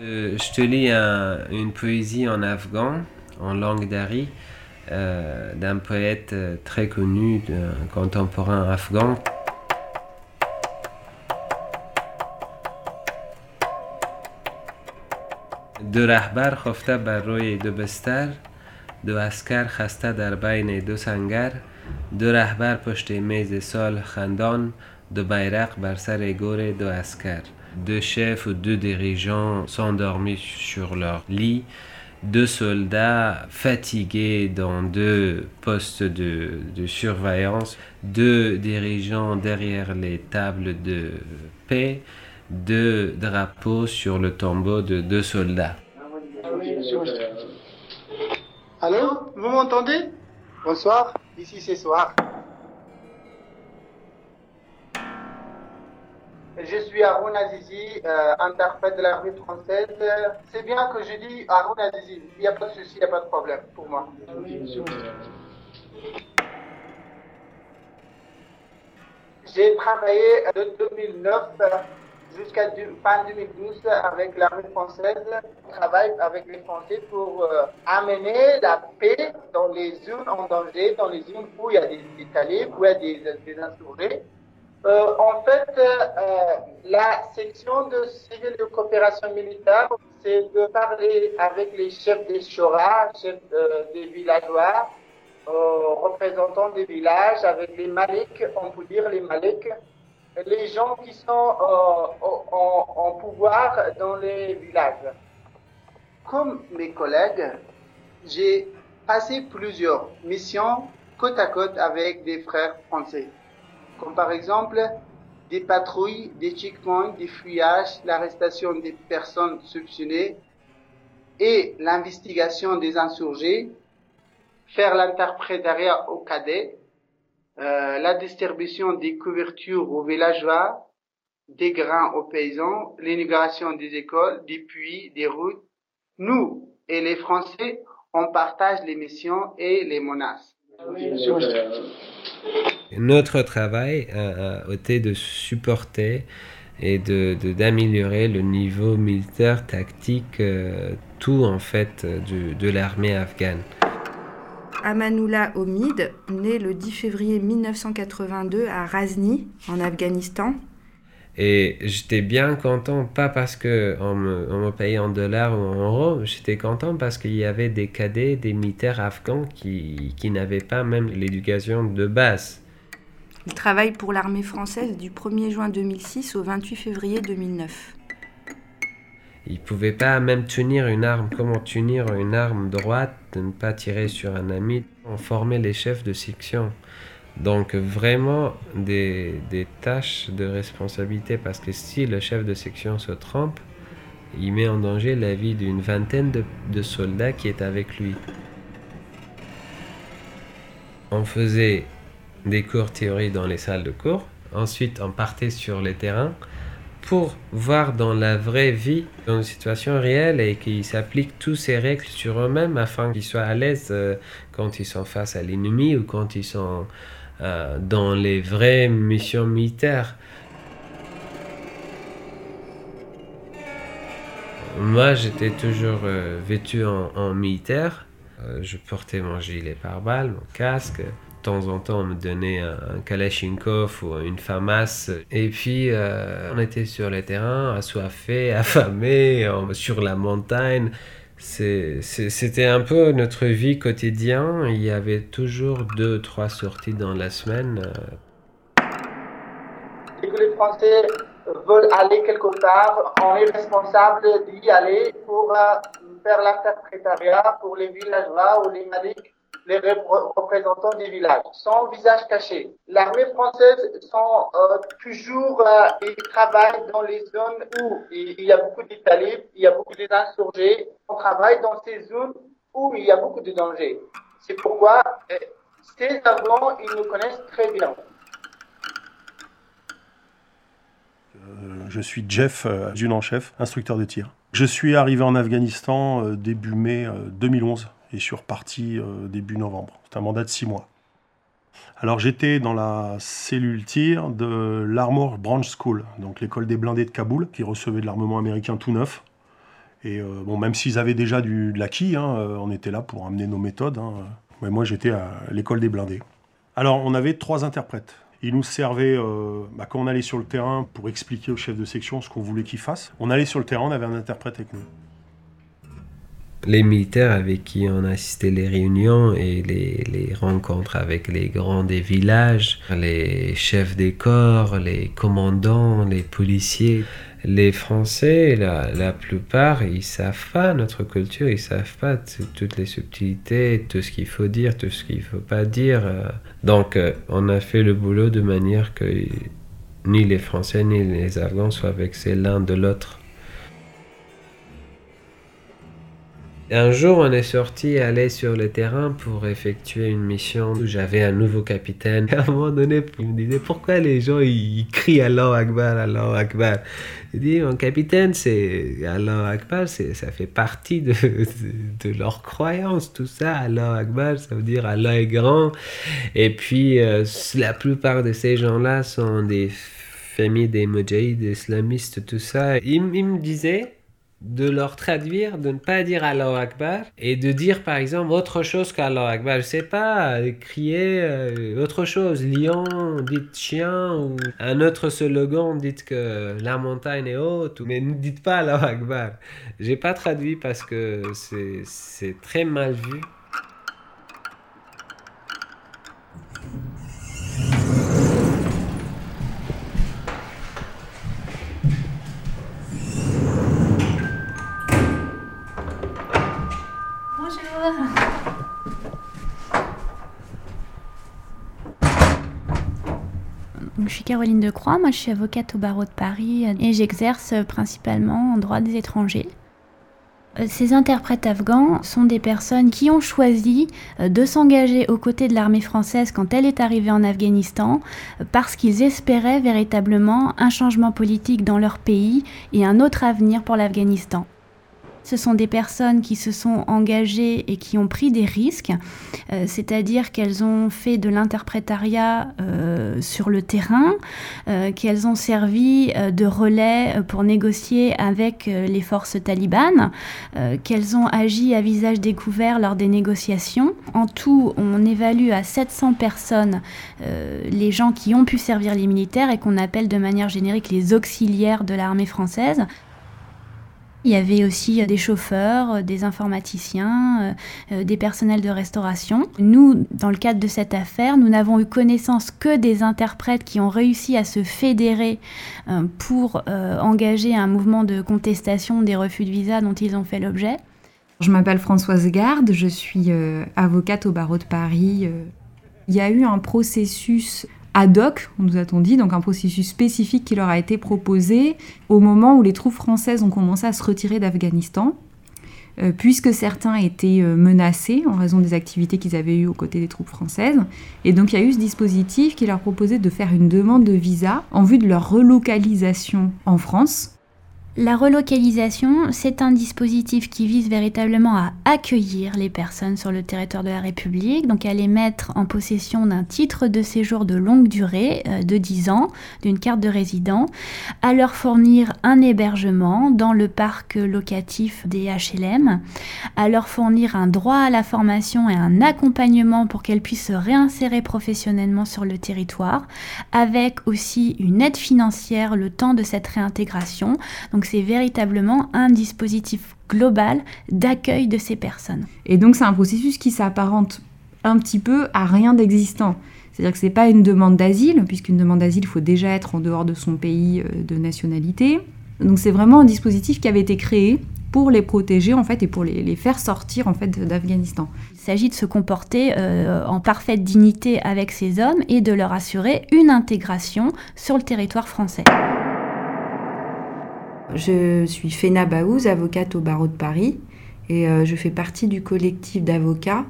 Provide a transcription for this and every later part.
Euh, je te lis une poésie en afghan, en langue dari, euh, d'un poète euh, très connu, d'un contemporain afghan. دو رهبر خفته بر روی دو بستر دو اسکر خسته در بین دو سنگر دو رهبر پشت میز سال خندان دو بیرق بر سر گور دو اسکر deux chefs ou deux dirigeants s'endormis sur leur lit, deux soldats fatigués dans deux postes de, surveillance, deux dirigeants derrière les tables de paix, deux drapeaux sur le tombeau de deux soldats. Allô Vous m'entendez? Bonsoir, ici c'est soir. Je suis Haroun Azizi, euh, interprète de la rue française. C'est bien que je dis Haroun Azizi. Il n'y a pas de souci, il n'y a pas de problème pour moi. J'ai travaillé de 2009 jusqu'à fin 2012 avec l'armée française. Je travaille avec les Français pour euh, amener la paix dans les zones en danger, dans les zones où il y a des, talibs, où il y a des, des insurgés. Euh, en fait, euh, la section de civil de coopération militaire, c'est de parler avec les chefs des Shora, chefs euh, des villageois, représentants des villages, avec les Maliks, on peut dire les Maliks, les gens qui sont en pouvoir dans les villages. Comme mes collègues, j'ai passé plusieurs missions côte à côte avec des frères français comme par exemple des patrouilles, des checkpoints, des fouillages, l'arrestation des personnes soupçonnées et l'investigation des insurgés, faire l'interprétariat aux cadets, euh, la distribution des couvertures aux villageois, des grains aux paysans, l'immigration des écoles, des puits, des routes. Nous et les Français, on partage les missions et les menaces. Notre travail a, été de supporter et de, d'améliorer le niveau militaire, tactique, euh, tout en fait de, de l'armée afghane. Amanullah Omid, né le 10 février 1982 à Razni, en Afghanistan. Et j'étais bien content, pas parce qu'on me, on me payait en dollars ou en euros, j'étais content parce qu'il y avait des cadets, des militaires afghans qui, qui n'avaient pas même l'éducation de base. Il travaille pour l'armée française du 1er juin 2006 au 28 février 2009. Il ne pouvait pas même tenir une arme. Comment tenir une arme droite, de ne pas tirer sur un ami On formait les chefs de section? Donc vraiment des, tâches de responsabilité parce que si le chef de section se trompe, il met en danger la vie d'une vingtaine de, de soldats qui est avec lui. On faisait des cours théorie dans les salles de cours. Ensuite, on partait sur les terrains pour voir dans la vraie vie, dans une situation réelle et qu'ils s'appliquent tous ces règles sur eux-mêmes afin qu'ils soient à l'aise euh, quand ils sont face à l'ennemi ou quand ils sont euh, dans les vraies missions militaires. Moi, j'étais toujours euh, vêtu en, en militaire. je portais mon gilet pare-balles, mon casque. Temps en temps, on me donnait un, Kalachnikov ou une FAMAS. Et puis, euh, on était sur les terrains, assoiffés, affamés, sur la montagne. C'était un peu notre vie quotidienne. Il y avait toujours deux, trois sorties dans la semaine. les Français veulent aller quelque part, on est responsable d'y aller pour euh, faire l'interprétariat pour les villageois ou les maliques les représentants des villages, sans visage caché. L'armée française sont euh, toujours, euh, dans les zones où il y a beaucoup de talibs, il y a beaucoup d'insurgés. On travaille dans ces zones où il y a beaucoup de dangers. C'est pourquoi euh, ces Afghans, ils nous connaissent très bien. Je suis Jeff, adjudant-chef, instructeur de tir. Je suis arrivé en Afghanistan début mai 2011 et je suis reparti euh, début novembre. C'est un mandat de six mois. Alors j'étais dans la cellule tir de l'Armor Branch School, donc l'école des blindés de Kaboul, qui recevait de l'armement américain tout neuf. Et bon, même s'ils avaient déjà du, de l'acquis, hein, on était là pour amener nos méthodes. Hein. Mais moi, j'étais à l'école des blindés. Alors, on avait trois interprètes. Ils nous servaient, bah, quand on allait sur le terrain, pour expliquer au chef de section ce qu'on voulait qu'il fasse. On allait sur le terrain, on avait un interprète avec nous les militaires avec qui on assistait les réunions et les, rencontres avec les grands des villages, les chefs des corps, les commandants, les policiers. Les Français, la, plupart, ils savent pas notre culture, ils savent pas toutes les subtilités, tout ce qu'il faut dire, tout ce qu'il faut pas dire. Donc, euh, on a fait le boulot de manière que ni les Français ni les Afghans soient vexés l'un de l'autre. Un jour, on est sorti aller sur le terrain pour effectuer une mission où j'avais un nouveau capitaine. À un moment donné, il me disait pourquoi les gens ils crient Allah Akbar, Allah Akbar? Il dit mon capitaine, c'est Allah Akbar, ça fait partie de, leur croyance, tout ça. Allah Akbar, ça veut dire Allah est grand. Et puis, euh, la plupart de ces gens-là sont des familles des mujahid, des islamistes, tout ça. Il me disait de leur traduire, de ne pas dire Allah Akbar et de dire par exemple autre chose qu'Allah Akbar. Je sais pas, crier euh, autre chose, lion, dites chien ou un autre slogan, dites que la montagne est haute, mais ne dites pas Allah Akbar. J'ai pas traduit parce que c'est très mal vu. Je suis Caroline Decroix, moi je suis avocate au barreau de Paris et j'exerce principalement en droit des étrangers. Euh, ces interprètes afghans sont des personnes qui ont choisi euh, de s'engager aux côtés de l'armée française quand elle est arrivée en Afghanistan euh, parce qu'ils espéraient véritablement un changement politique dans leur pays et un autre avenir pour l'Afghanistan. Ce sont des personnes qui se sont engagées et qui ont pris des risques, euh, c'est-à-dire qu'elles ont fait de l'interprétariat euh, sur le terrain, euh, qu'elles ont servi de relais pour négocier avec les forces talibanes, qu'elles ont agi à visage découvert lors des négociations. En tout, on évalue à 700 personnes les gens qui ont pu servir les militaires et qu'on appelle de manière générique les auxiliaires de l'armée française. Il y avait aussi euh, des chauffeurs, euh, des informaticiens, euh, des personnels de restauration. Nous, dans le cadre de cette affaire, nous n'avons eu connaissance que des interprètes qui ont réussi à se fédérer pour engager un mouvement de contestation des refus de visa dont ils ont fait l'objet. Je m'appelle Françoise Garde, je suis avocate au barreau de Paris. Il y a eu un processus ad hoc, nous a-t-on dit, donc un processus spécifique qui leur a été proposé au moment où les troupes françaises ont commencé à se retirer d'Afghanistan, euh, puisque certains étaient euh, menacés en raison des activités qu'ils avaient eues aux côtés des troupes françaises. Et donc il y a eu ce dispositif qui leur proposait de faire une demande de visa en vue de leur relocalisation en France la relocalisation, c'est un dispositif qui vise véritablement à accueillir les personnes sur le territoire de la République, donc à les mettre en possession d'un titre de séjour de longue durée euh, de 10 ans, d'une carte de résident, à leur fournir un hébergement dans le parc locatif des HLM, à leur fournir un droit à la formation et un accompagnement pour qu'elles puissent se réinsérer professionnellement sur le territoire, avec aussi une aide financière le temps de cette réintégration. C'est véritablement un dispositif global d'accueil de ces personnes. Et donc c'est un processus qui s'apparente un petit peu à rien d'existant. C'est-à-dire que ce n'est pas une demande d'asile, puisqu'une demande d'asile, il faut déjà être en dehors de son pays euh, de nationalité. Donc c'est vraiment un dispositif qui avait été créé pour les protéger en fait et pour les, faire sortir en fait d'Afghanistan. Il s'agit de se comporter euh, en parfaite dignité avec ces hommes et de leur assurer une intégration sur le territoire français. Je suis Fena Baouz, avocate au barreau de Paris, et euh, je fais partie du collectif d'avocats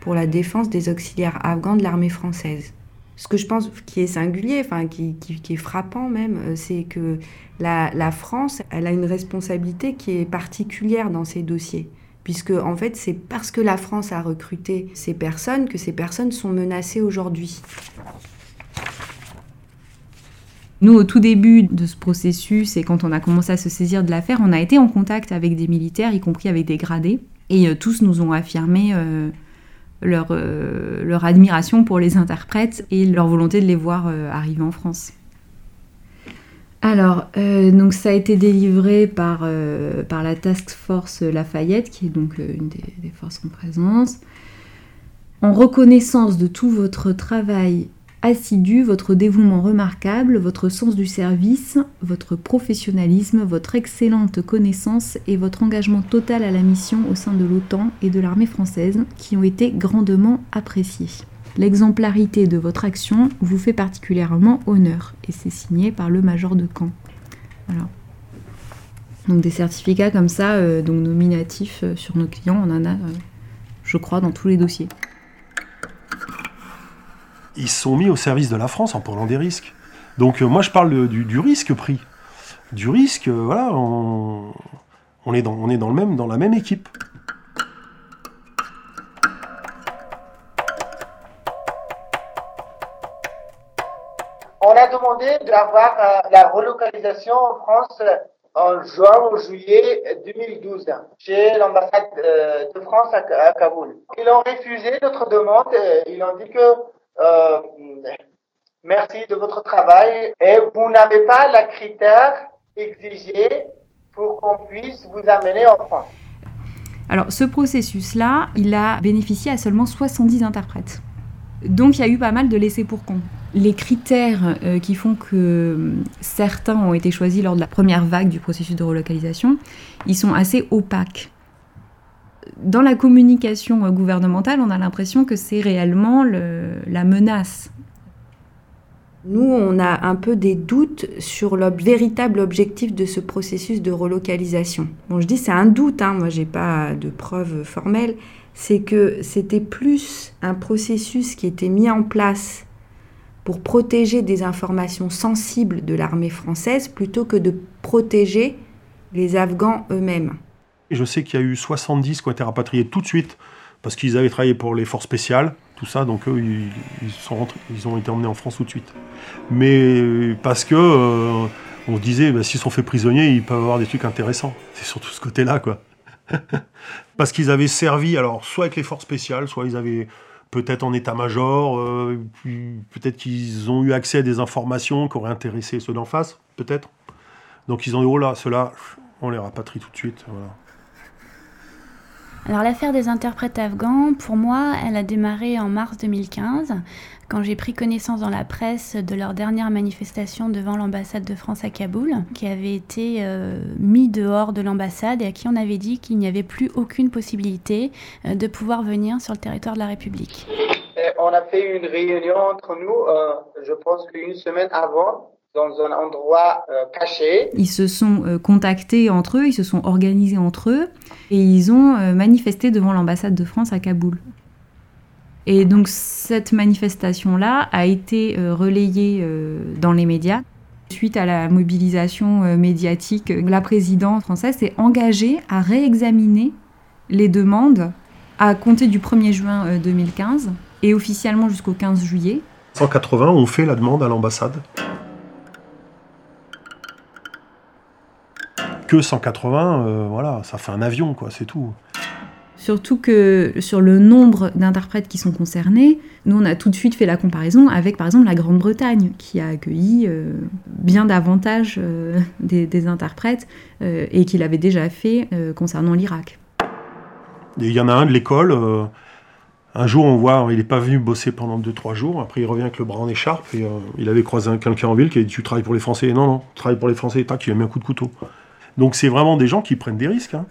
pour la défense des auxiliaires afghans de l'armée française. Ce que je pense qui est singulier, enfin qui, est frappant même, euh, c'est que la, la, France, elle a une responsabilité qui est particulière dans ces dossiers. Puisque, en fait, c'est parce que la France a recruté ces personnes que ces personnes sont menacées aujourd'hui. Nous, au tout début de ce processus et quand on a commencé à se saisir de l'affaire, on a été en contact avec des militaires, y compris avec des gradés, et euh, tous nous ont affirmé euh, leur, euh, leur, admiration pour les interprètes et leur volonté de les voir arriver en France. Alors, donc ça a été délivré par, la Task Force Lafayette, qui est donc une des forces en présence. En reconnaissance de tout votre travail assidu, votre dévouement remarquable, votre sens du service, votre professionnalisme, votre excellente connaissance et votre engagement total à la mission au sein de l'OTAN et de l'armée française qui ont été grandement appréciés. L'exemplarité de votre action vous fait particulièrement honneur et c'est signé par le major de camp. Voilà. Donc des certificats comme ça, euh, donc nominatifs euh, sur nos clients, on en a, euh, je crois, dans tous les dossiers ils sont mis au service de la France en prenant des risques. Donc euh, moi je parle du, risque pris. Du risque, euh, voilà, on, est, dans, on est dans, le même, dans la même équipe. On a demandé d'avoir euh, la relocalisation en France en juin ou juillet 2012 chez l'ambassade de France à, Kaboul. Ils ont refusé notre demande. Ils ont dit que euh, merci de votre travail et vous n'avez pas la critère exigé pour qu'on puisse vous amener en France. Alors ce processus-là, il a bénéficié à seulement 70 interprètes. Donc il y a eu pas mal de laissés pour compte. Les critères euh, qui font que euh, certains ont été choisis lors de la première vague du processus de relocalisation, ils sont assez opaques dans la communication gouvernementale, on a l'impression que c'est réellement la menace. Nous, on a un peu des doutes sur le véritable objectif de ce processus de relocalisation. Bon, je dis c'est un doute, hein, moi j'ai pas de preuves formelles, c'est que c'était plus un processus qui était mis en place pour protéger des informations sensibles de l'armée française plutôt que de protéger les Afghans eux-mêmes. Et je sais qu'il y a eu 70 qui ont été rapatriés tout de suite parce qu'ils avaient travaillé pour les forces spéciales, tout ça, donc eux, ils, sont ils ont été emmenés en France tout de suite. Mais parce que euh, on se disait, bah, s'ils sont faits prisonniers, ils peuvent avoir des trucs intéressants. C'est surtout ce côté-là, quoi. parce qu'ils avaient servi, alors soit avec les forces spéciales, soit ils avaient peut-être en état-major, euh, peut-être qu'ils ont eu accès à des informations qui auraient intéressé ceux d'en face, peut-être. Donc ils ont dit, oh là, ceux-là, on les rapatrie tout de suite. Voilà. Alors l'affaire des interprètes afghans, pour moi, elle a démarré en mars 2015, quand j'ai pris connaissance dans la presse de leur dernière manifestation devant l'ambassade de France à Kaboul, qui avait été euh, mis dehors de l'ambassade et à qui on avait dit qu'il n'y avait plus aucune possibilité euh, de pouvoir venir sur le territoire de la République. on a fait une réunion entre nous, euh, je pense qu'une semaine avant, dans un endroit euh, caché. Ils se sont euh, contactés entre eux, ils se sont organisés entre eux et ils ont euh, manifesté devant l'ambassade de France à Kaboul. Et donc cette manifestation-là a été relayée dans les médias. Suite à la mobilisation médiatique, la présidente française s'est engagée à réexaminer les demandes à compter du 1er juin 2015 et officiellement jusqu'au 15 juillet. 180 ont fait la demande à l'ambassade. Que 180, euh, voilà, ça fait un avion, quoi, c'est tout. Surtout que sur le nombre d'interprètes qui sont concernés, nous on a tout de suite fait la comparaison avec par exemple la Grande-Bretagne qui a accueilli euh, bien davantage euh, des, interprètes et qui l'avait déjà fait concernant l'Irak. Il y en a un de l'école, un jour on voit, il n'est pas venu bosser pendant 2-3 jours, après il revient avec le bras en écharpe et il avait croisé quelqu'un en ville qui a dit tu travailles pour les Français? Non, non, tu travailles pour les Français, tac, il a mis un coup de couteau. Donc c'est vraiment des gens qui prennent des risques. Hein.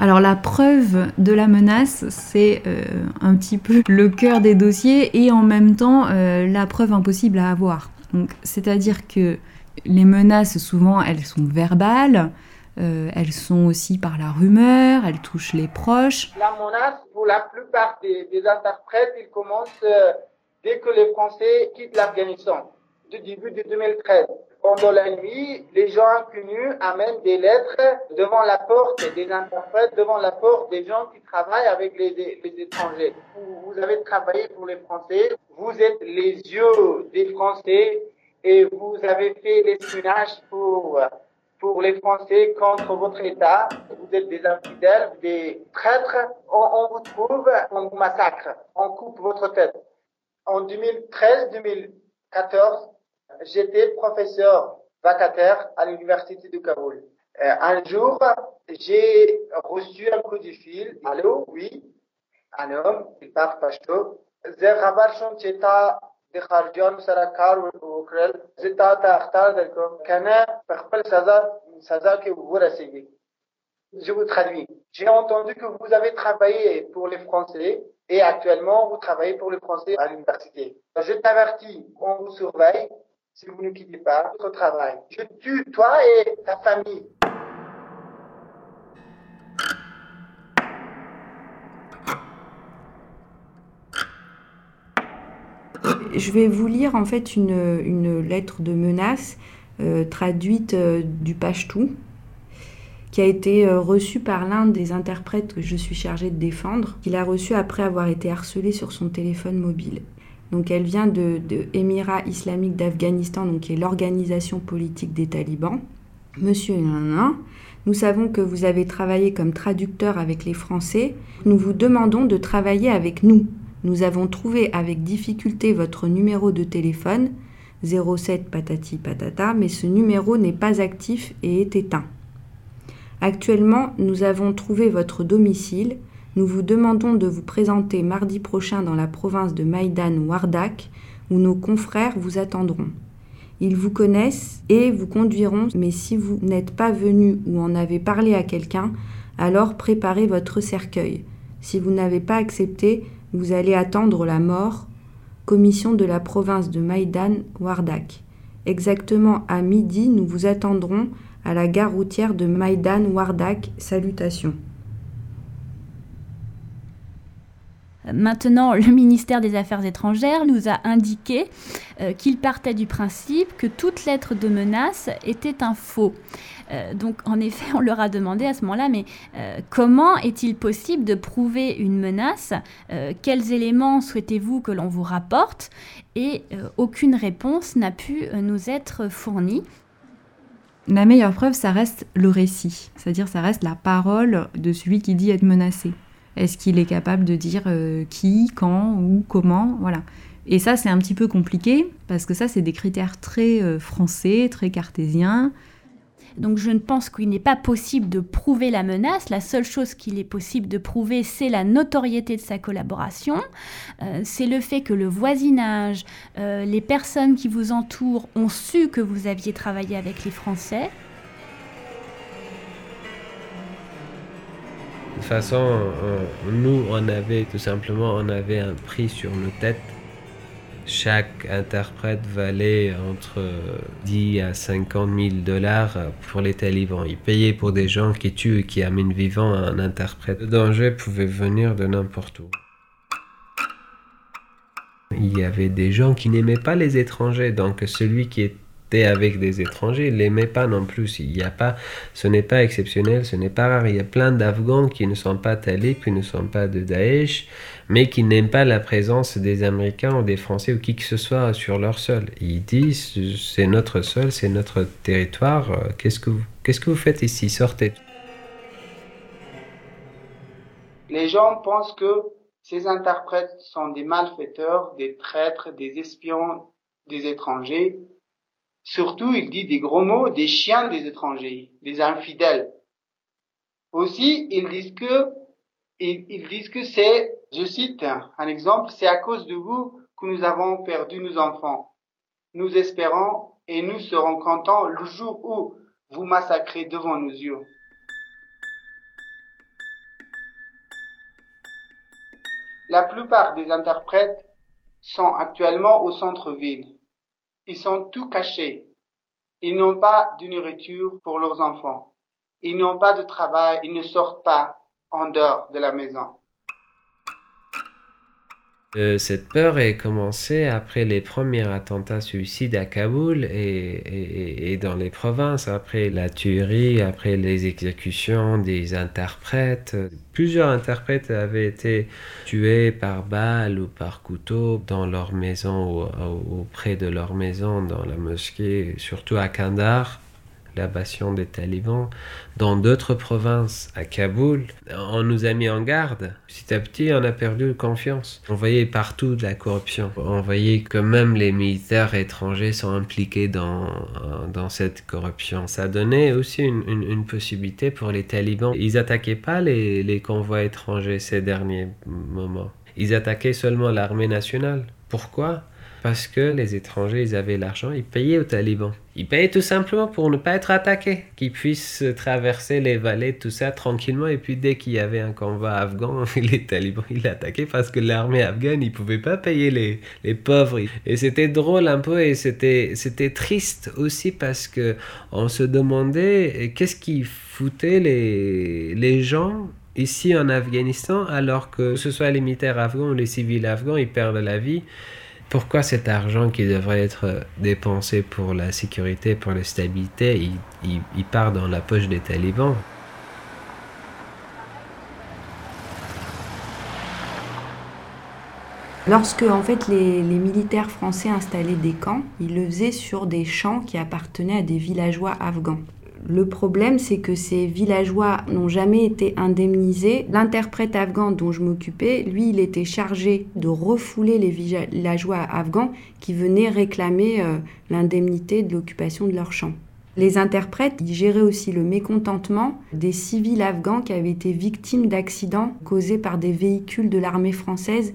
Alors la preuve de la menace, c'est euh, un petit peu le cœur des dossiers et en même temps euh, la preuve impossible à avoir. c'est-à-dire que les menaces, souvent, elles sont verbales, euh, elles sont aussi par la rumeur, elles touchent les proches. La menace, pour la plupart des, interprètes, il commence euh, dès que les Français quittent l'Afghanistan, du début de 2013. pendant la nuit, les gens inconnus amènent des lettres devant la porte des interprètes, devant la porte des gens qui travaillent avec les, étrangers. Vous avez travaillé pour les Français, vous êtes les yeux des Français et vous avez fait l'espionnage pour pour les Français contre votre État. Vous êtes des infidèles, des traîtres. On, vous trouve, on vous massacre, on coupe votre tête. En 2013-2014, j'étais professeur vacataire à l'université de Kaboul. Euh, un jour, j'ai reçu un coup de fil. Allô, oui, un homme, il parle pashto. زه خبر شوم چې تا د خارجيانو سره کار وکړل زه تا ته اختار درکوم کنه په خپل سزا سزا کې ورسېږي je vous traduis. J'ai entendu que vous avez travaillé pour les Français et actuellement vous travaillez pour les Français à l'université. Je t'avertis, on vous surveille si vous ne quittez pas votre travail. Je tue toi et ta famille. Je vais vous lire en fait une, lettre de menace euh, traduite euh, du pashtou qui a été euh, reçue par l'un des interprètes que je suis chargée de défendre, qu'il a reçu après avoir été harcelé sur son téléphone mobile. Donc elle vient de, de Émirat islamique d'Afghanistan, donc qui est l'organisation politique des talibans. Monsieur nous savons que vous avez travaillé comme traducteur avec les Français. Nous vous demandons de travailler avec nous. Nous avons trouvé avec difficulté votre numéro de téléphone 07 patati patata, mais ce numéro n'est pas actif et est éteint. Actuellement, nous avons trouvé votre domicile. Nous vous demandons de vous présenter mardi prochain dans la province de Maïdan Wardak, où nos confrères vous attendront. Ils vous connaissent et vous conduiront, mais si vous n'êtes pas venu ou en avez parlé à quelqu'un, alors préparez votre cercueil. Si vous n'avez pas accepté, vous allez attendre la mort. Commission de la province de Maïdan Wardak. Exactement à midi, nous vous attendrons à la gare routière de Maïdan Wardak. Salutations. Maintenant, le ministère des Affaires étrangères nous a indiqué euh, qu'il partait du principe que toute lettre de menace était un faux. Euh, donc, en effet, on leur a demandé à ce moment-là, mais euh, comment est-il possible de prouver une menace? Euh, Quels éléments souhaitez-vous que l'on vous rapporte? Et aucune réponse n'a pu nous être fournie. La meilleure preuve, ça reste le récit, c'est-à-dire ça reste la parole de celui qui dit être menacé. Est-ce qu'il est capable de dire qui, quand, où, comment? Voilà. Et ça, c'est un petit peu compliqué, parce que ça, c'est des critères très français, très cartésiens. Donc je ne pense qu'il n'est pas possible de prouver la menace. La seule chose qu'il est possible de prouver, c'est la notoriété de sa collaboration. Euh, c'est le fait que le voisinage, euh, les personnes qui vous entourent ont su que vous aviez travaillé avec les Français. De toute façon, on- nous, on avait tout simplement, on avait un prix sur nos têtes. Chaque interprète valait entre 10 à 50 000 dollars pour les talibans. Ils payaient pour des gens qui tuent et qui amènent vivant un interprète. Le danger pouvait venir de n'importe où. Il y avait des gens qui n'aimaient pas les étrangers, donc celui qui avec des étrangers ne l'aimait pas non plus. Il y a pas, ce n'est pas exceptionnel, ce n'est pas rare. Il y a plein d'Afghans qui ne sont pas talibs, qui ne sont pas de Daesh, mais qui n'aiment pas la présence des Américains ou des Français ou qui que ce soit sur leur sol. Ils disent c'est notre sol, c'est notre territoire. euh, Qu'est-ce que vous, qu'est-ce que vous faites ici? Sortez. Les gens pensent que ces interprètes sont des malfaiteurs, des traîtres, des espions des étrangers. Surtout, il dit des gros mots, des chiens des étrangers, des infidèles. Aussi, ils disent que, ils, disent que c'est, je cite un exemple, c'est à cause de vous que nous avons perdu nos enfants. Nous espérons et nous serons contents le jour où vous massacrez devant nos yeux. La plupart des interprètes sont actuellement au centre-ville. Ils sont tout cachés. Ils n'ont pas de nourriture pour leurs enfants. Ils n'ont pas de travail. Ils ne sortent pas en dehors de la maison. Euh, cette peur est commencée après les premiers attentats suicides à Kaboul et, et, dans les provinces, après la tuerie, après les exécutions des interprètes. Plusieurs interprètes avaient été tués par balle ou par couteau dans leur maison ou auprès de leur maison, dans la mosquée, surtout à Kandahar l'abattion des talibans. Dans d'autres provinces, à Kaboul, on nous a mis en garde. Petit à petit, on a perdu confiance. On voyait partout de la corruption. On voyait que même les militaires étrangers sont impliqués dans, dans cette corruption. Ça donnait aussi une, une, possibilité pour les talibans. Ils attaquaient pas les, les convois étrangers ces derniers moments. Ils attaquaient seulement l'armée nationale. Pourquoi? Parce que les étrangers, ils avaient l'argent, ils payaient aux talibans. Ils payaient tout simplement pour ne pas être attaqués, qu'ils puissent traverser les vallées, tout ça tranquillement. Et puis dès qu'il y avait un convoi afghan, les talibans, ils l'attaquaient parce que l'armée afghane, ils pouvaient pas payer les, les pauvres. Et c'était drôle un peu et c'était, c'était triste aussi parce que on se demandait qu'est-ce qui foutait les, les gens ici en Afghanistan alors que ce soit les militaires afghans ou les civils afghans, ils perdent la vie pourquoi cet argent qui devrait être dépensé pour la sécurité, pour la stabilité, il, part dans la poche des talibans? Lorsque en fait les, les, militaires français installaient des camps, ils le faisaient sur des champs qui appartenaient à des villageois afghans. Le problème, c'est que ces villageois n'ont jamais été indemnisés. L'interprète afghan dont je m'occupais, lui, il était chargé de refouler les villageois afghans qui venaient réclamer euh, l'indemnité de l'occupation de leurs champs. Les interprètes ils géraient aussi le mécontentement des civils afghans qui avaient été victimes d'accidents causés par des véhicules de l'armée française,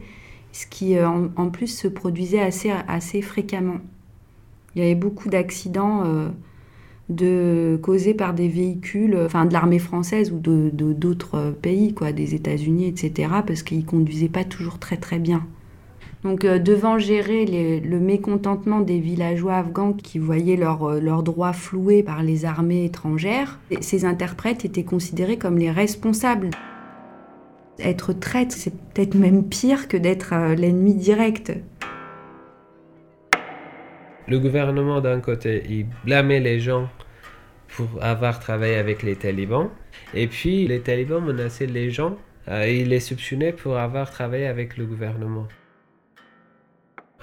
ce qui euh, en, plus se produisait assez, fréquemment. Il y avait beaucoup d'accidents. Euh, de causés par des véhicules, enfin de l'armée française ou de d'autres pays, quoi, des États-Unis, etc., parce qu'ils conduisaient pas toujours très très bien. Donc euh, devant gérer le mécontentement des villageois afghans qui voyaient euh, leurs droits floués par les armées étrangères, ces interprètes étaient considérés comme les responsables. Être traître, c'est peut-être même pire que d'être euh, l'ennemi direct le gouvernement d'un côté, il blâmait les gens pour avoir travaillé avec les talibans. Et puis les talibans menaçaient les gens euh, ils les soupçonnaient pour avoir travaillé avec le gouvernement.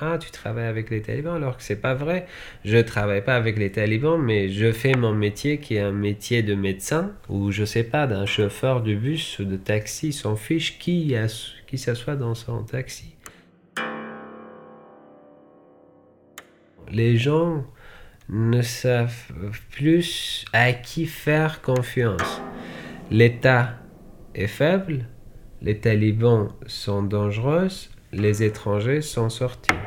Ah, tu travailles avec les talibans alors que c'est pas vrai. Je travaille pas avec les talibans, mais je fais mon métier qui est un métier de médecin ou je sais pas d'un chauffeur de bus ou de taxi, s'en fiche qui, qui s'assoit dans son taxi. Les gens ne savent plus à qui faire confiance. L'État est faible, les talibans sont dangereux, les étrangers sont sortis.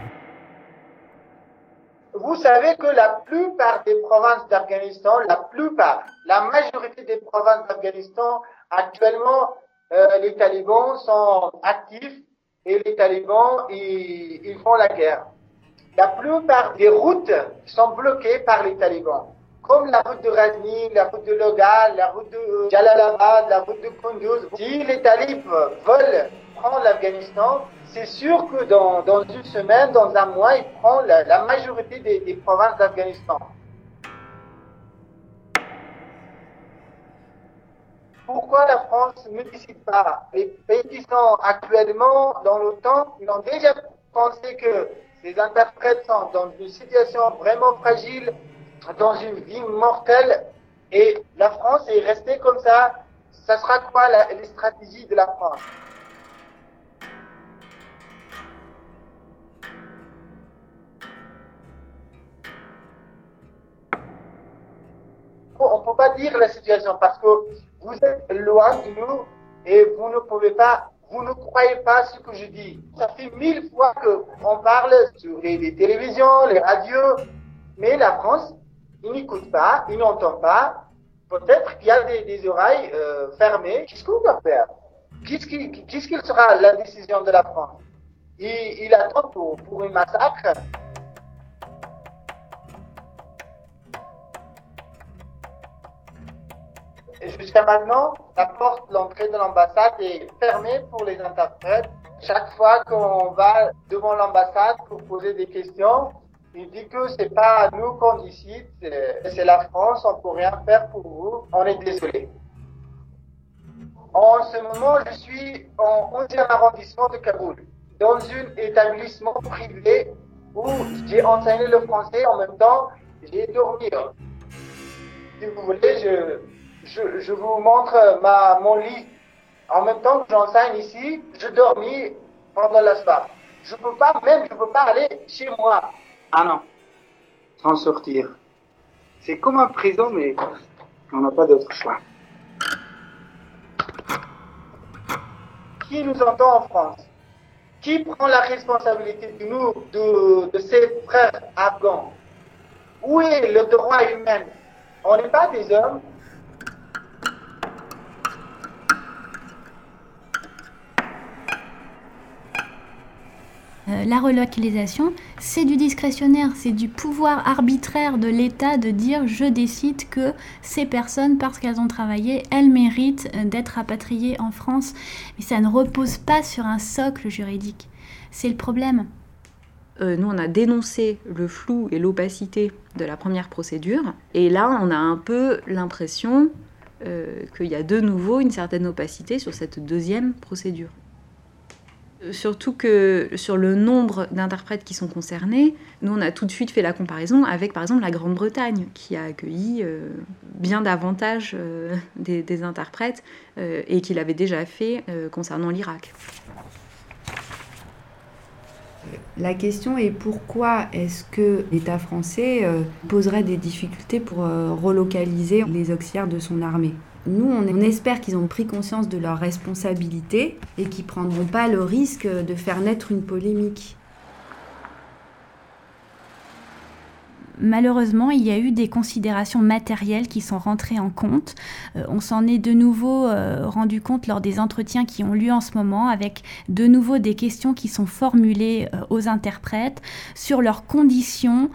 Vous savez que la plupart des provinces d'Afghanistan, la plupart, la majorité des provinces d'Afghanistan, actuellement, euh, les talibans sont actifs et les talibans, ils font la guerre la plupart des routes sont bloquées par les talibans. Comme la route de Razni, la route de Logal, la route de Jalalabad, la route de Kunduz. Si les talibans veulent prendre l'Afghanistan, c'est sûr que dans, dans, une semaine, dans un mois, ils prennent la, majorité des, des provinces d'Afghanistan. Pourquoi la France ne décide pas? Les pays qui sont actuellement dans l'OTAN, ils ont déjà pensé que les interprètes sont dans une situation vraiment fragile, dans une vie mortelle, et la France est restée comme ça. Ça sera quoi la, les stratégies de la France? On ne peut pas dire la situation parce que vous êtes loin de nous et vous ne pouvez pas vous ne croyez pas ce que je dis. Ça fait mille fois qu'on parle sur les, télévisions, les radios, mais la France, il n'écoute pas, il n'entend pas. Peut-être qu'il y a des, oreilles euh, fermées. Qu'est-ce qu'on va faire? Qu'est-ce qu'il sera la décision de la France? Il, il, attend pour, pour un massacre? Jusqu'à maintenant, la porte d'entrée de l'ambassade est fermée pour les interprètes. chaque fois qu'on va devant l'ambassade pour poser des questions, il dit que c'est pas nous qu'on décide, c'est la France, on peut rien faire pour vous, on est désolé. En ce moment, je suis en 11e arrondissement de Kaboul, dans un établissement privé où j'ai enseigné le français en même temps, j'ai dormi. Si vous voulez, je, je, je vous montre ma, mon lit. En même temps que j'enseigne ici, je dormis pendant la soirée. Je peux pas, même je peux pas aller chez moi. Ah non, sans sortir. C'est comme un prison, mais on n'a pas d'autre choix. Qui nous entend en France? Qui prend la responsabilité de nous, de, de ses frères afghans? Où est le droit humain? On n'est pas des hommes, Euh, la relocalisation, c'est du discrétionnaire, c'est du pouvoir arbitraire de l'État de dire je décide que ces personnes, parce qu'elles ont travaillé, elles méritent euh, d'être rapatriées en France. Mais ça ne repose pas sur un socle juridique. C'est le problème. Euh, nous, on a dénoncé le flou et l'opacité de la première procédure. Et là, on a un peu l'impression qu'il y a de nouveau une certaine opacité sur cette deuxième procédure. Surtout que sur le nombre d'interprètes qui sont concernés, nous on a tout de suite fait la comparaison avec par exemple la Grande-Bretagne qui a accueilli euh, bien davantage euh, des, interprètes euh, et qui l'avait déjà fait concernant l'Irak. La question est pourquoi est-ce que l'État français poserait des difficultés pour relocaliser les auxiliaires de son armée? Nous, on espère qu'ils ont pris conscience de leurs responsabilités et qu'ils ne prendront pas le risque de faire naître une polémique. Malheureusement, il y a eu des considérations matérielles qui sont rentrées en compte. Euh, on s'en est de nouveau euh, rendu compte lors des entretiens qui ont lieu en ce moment, avec de nouveau des questions qui sont formulées euh, aux interprètes sur leurs conditions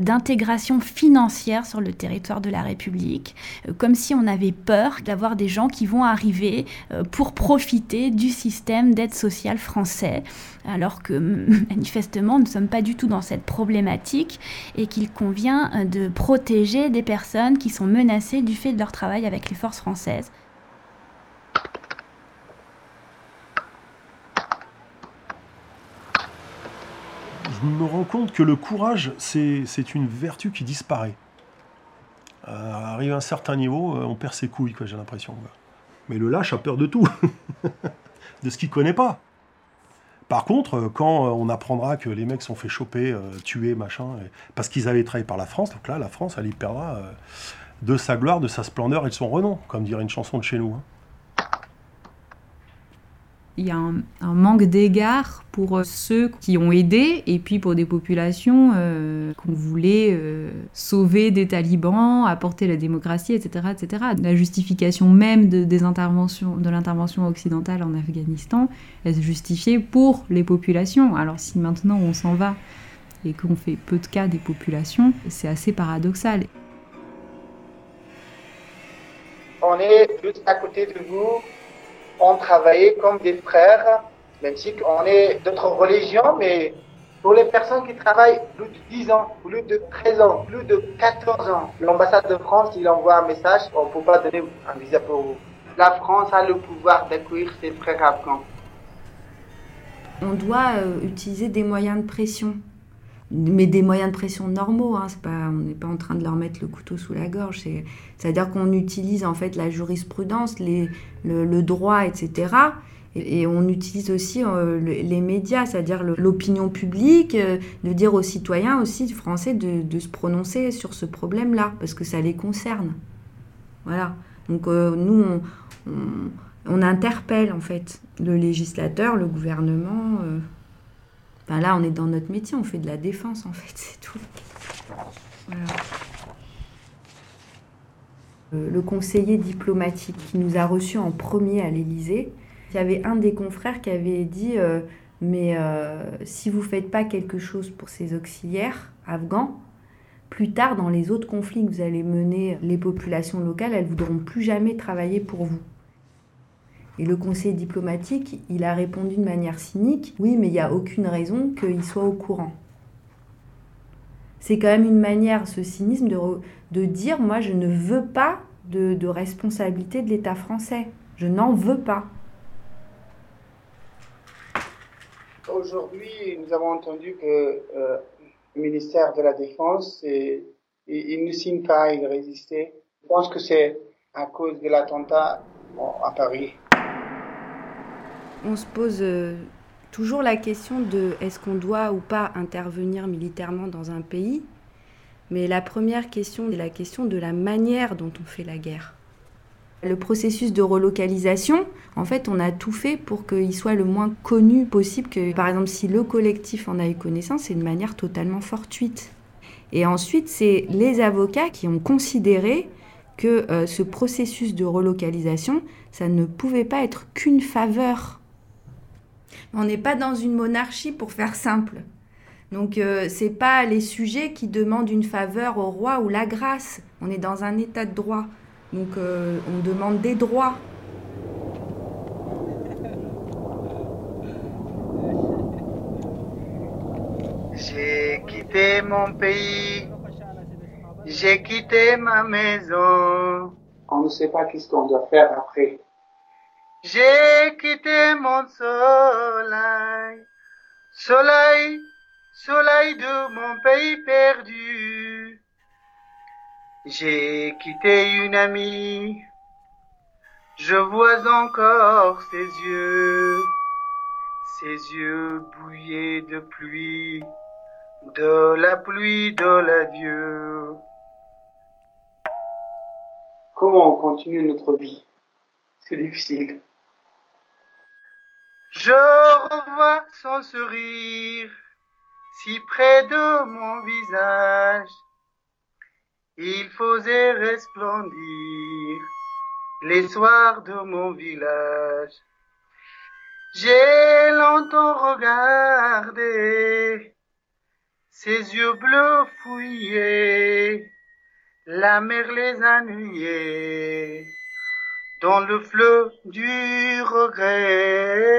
d'intégration financière sur le territoire de la République, comme si on avait peur d'avoir des gens qui vont arriver pour profiter du système d'aide sociale français alors que manifestement nous ne sommes pas du tout dans cette problématique et qu'il convient euh, de protéger des personnes qui sont menacées du fait de leur travail avec les forces françaises. Je me rends compte que le courage, c'est une vertu qui disparaît. Euh, arrive à un certain niveau, euh, on perd ses couilles, j'ai l'impression. Mais le lâche a peur de tout, de ce qu'il connaît pas. Par contre, euh, quand euh, on apprendra que les mecs sont fait choper, euh, tuer, machin, parce qu'ils avaient trahi par la France, donc là, la France, elle y perdra de sa gloire, de sa splendeur et de son renom, comme dirait une chanson de chez nous. Hein il y a un, manque d'égard pour euh, ceux qui ont aidé et puis pour des populations euh, qu'on voulait euh, sauver des talibans, apporter la démocratie, etc. etc. La justification même de, des interventions, de l'intervention occidentale en Afghanistan, elle se justifiait pour les populations. Alors si maintenant on s'en va et qu'on fait peu de cas des populations, c'est assez paradoxal. On est juste à côté de vous, on travaillait comme des frères, même si on est d'autres religions, mais pour les personnes qui travaillent plus de 10 ans, plus de 13 ans, plus de 14 ans, l'ambassade de France, il envoie un message, on ne peut pas donner un visa pour vous. La France a le pouvoir d'accueillir ses frères afghans. On doit euh, utiliser des moyens de pression mais des moyens de pression normaux. Hein, pas, on n'est pas en train de leur mettre le couteau sous la gorge. C'est-à-dire qu'on utilise en fait la jurisprudence, le, droit, etc. Et, on utilise aussi euh, les médias, c'est-à-dire l'opinion publique, euh, de dire aux citoyens aussi français de, de se prononcer sur ce problème-là, parce que ça les concerne. Voilà. Donc euh, nous, on, on, interpelle en fait le législateur, le gouvernement là, on est dans notre métier, on fait de la défense, en fait, c'est tout. Euh, le conseiller diplomatique qui nous a reçus en premier à l'Élysée, il y avait un des confrères qui avait dit euh, Mais euh, si vous ne faites pas quelque chose pour ces auxiliaires afghans, plus tard, dans les autres conflits que vous allez mener, les populations locales, elles ne voudront plus jamais travailler pour vous. Et le conseiller diplomatique, il a répondu de manière cynique, oui, mais il n'y a aucune raison qu'il soit au courant. C'est quand même une manière, ce cynisme, de, dire, moi, je ne veux pas de, responsabilité de l'État français. Je n'en veux pas. Aujourd'hui, nous avons entendu que euh, le ministère de la Défense, il ne signe pas, il résistait. Je pense que c'est à cause de l'attentat à Paris. On se pose euh, toujours la question de est-ce qu'on doit ou pas intervenir militairement dans un pays mais la première question est la question de la manière dont on fait la guerre. Le processus de relocalisation, en fait, on a tout fait pour qu'il soit le moins connu possible que, par exemple, si le collectif en a eu connaissance, c'est de manière totalement fortuite. Et ensuite, c'est les avocats qui ont considéré que euh, ce processus de relocalisation, ça ne pouvait pas être qu'une faveur. On n'est pas dans une monarchie pour faire simple. Donc euh, c'est pas les sujets qui demandent une faveur au roi ou la grâce. On est dans un état de droit. Donc euh, on demande des droits. J'ai quitté mon pays, j'ai quitté ma maison. On ne sait pas qu'est-ce qu'on doit faire après. J'ai quitté mon soleil, soleil, soleil de mon pays perdu. J'ai quitté une amie, je vois encore ses yeux, ses yeux bouillés de pluie, de la pluie de l'adieu. Comment on continue notre vie? C'est difficile. Je revois son sourire si près de mon visage. Il faisait resplendir les soirs de mon village. J'ai longtemps regardé ses yeux bleus fouillés, la mer les ennuyait dans le fleuve du regret.